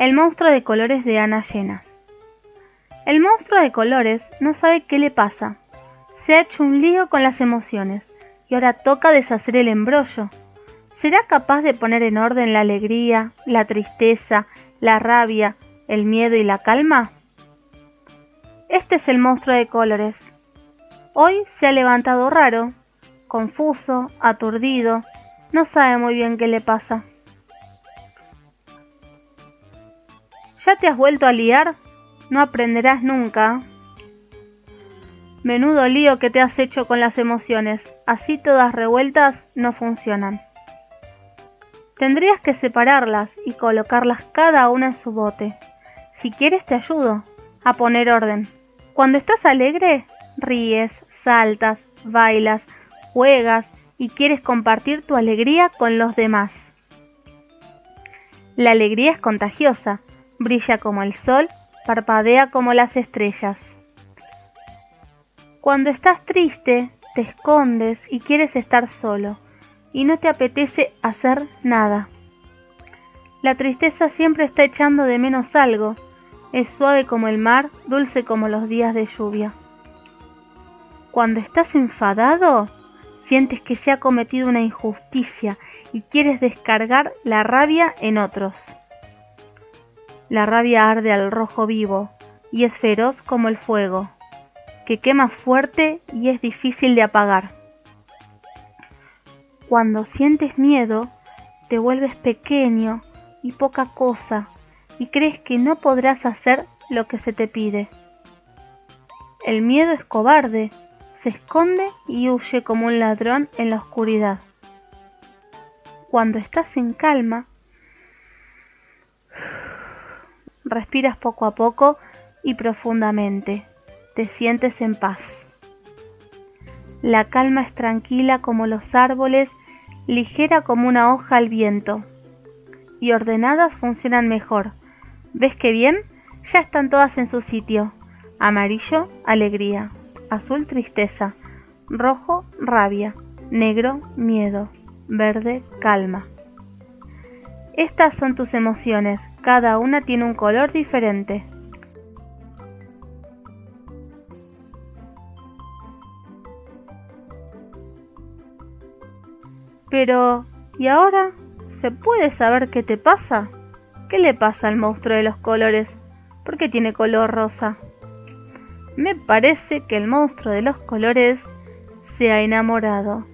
El monstruo de colores de Ana Llenas. El monstruo de colores no sabe qué le pasa. Se ha hecho un lío con las emociones y ahora toca deshacer el embrollo. ¿Será capaz de poner en orden la alegría, la tristeza, la rabia, el miedo y la calma? Este es el monstruo de colores. Hoy se ha levantado raro, confuso, aturdido, no sabe muy bien qué le pasa. ¿Ya te has vuelto a liar? No aprenderás nunca. Menudo lío que te has hecho con las emociones, así todas revueltas no funcionan. Tendrías que separarlas y colocarlas cada una en su bote. Si quieres te ayudo a poner orden. Cuando estás alegre, ríes, saltas, bailas, juegas y quieres compartir tu alegría con los demás. La alegría es contagiosa, brilla como el sol, parpadea como las estrellas. Cuando estás triste, te escondes y quieres estar solo, y no te apetece hacer nada. La tristeza siempre está echando de menos algo, es suave como el mar, dulce como los días de lluvia. Cuando estás enfadado, sientes que se ha cometido una injusticia y quieres descargar la rabia en otros. La rabia arde al rojo vivo y es feroz como el fuego, que quema fuerte y es difícil de apagar. Cuando sientes miedo, te vuelves pequeño y poca cosa y crees que no podrás hacer lo que se te pide. El miedo es cobarde, se esconde y huye como un ladrón en la oscuridad. Cuando estás en calma, respiras poco a poco y profundamente. Te sientes en paz. La calma es tranquila como los árboles, ligera como una hoja al viento. Y ordenadas funcionan mejor. ¿Ves qué bien? Ya están todas en su sitio. Amarillo, alegría. Azul, tristeza. Rojo, rabia. Negro, miedo. Verde, calma. Estas son tus emociones, cada una tiene un color diferente. Pero, ¿y ahora? ¿Se puede saber qué te pasa? ¿Qué le pasa al monstruo de los colores? ¿Por qué tiene color rosa? Me parece que el monstruo de los colores se ha enamorado.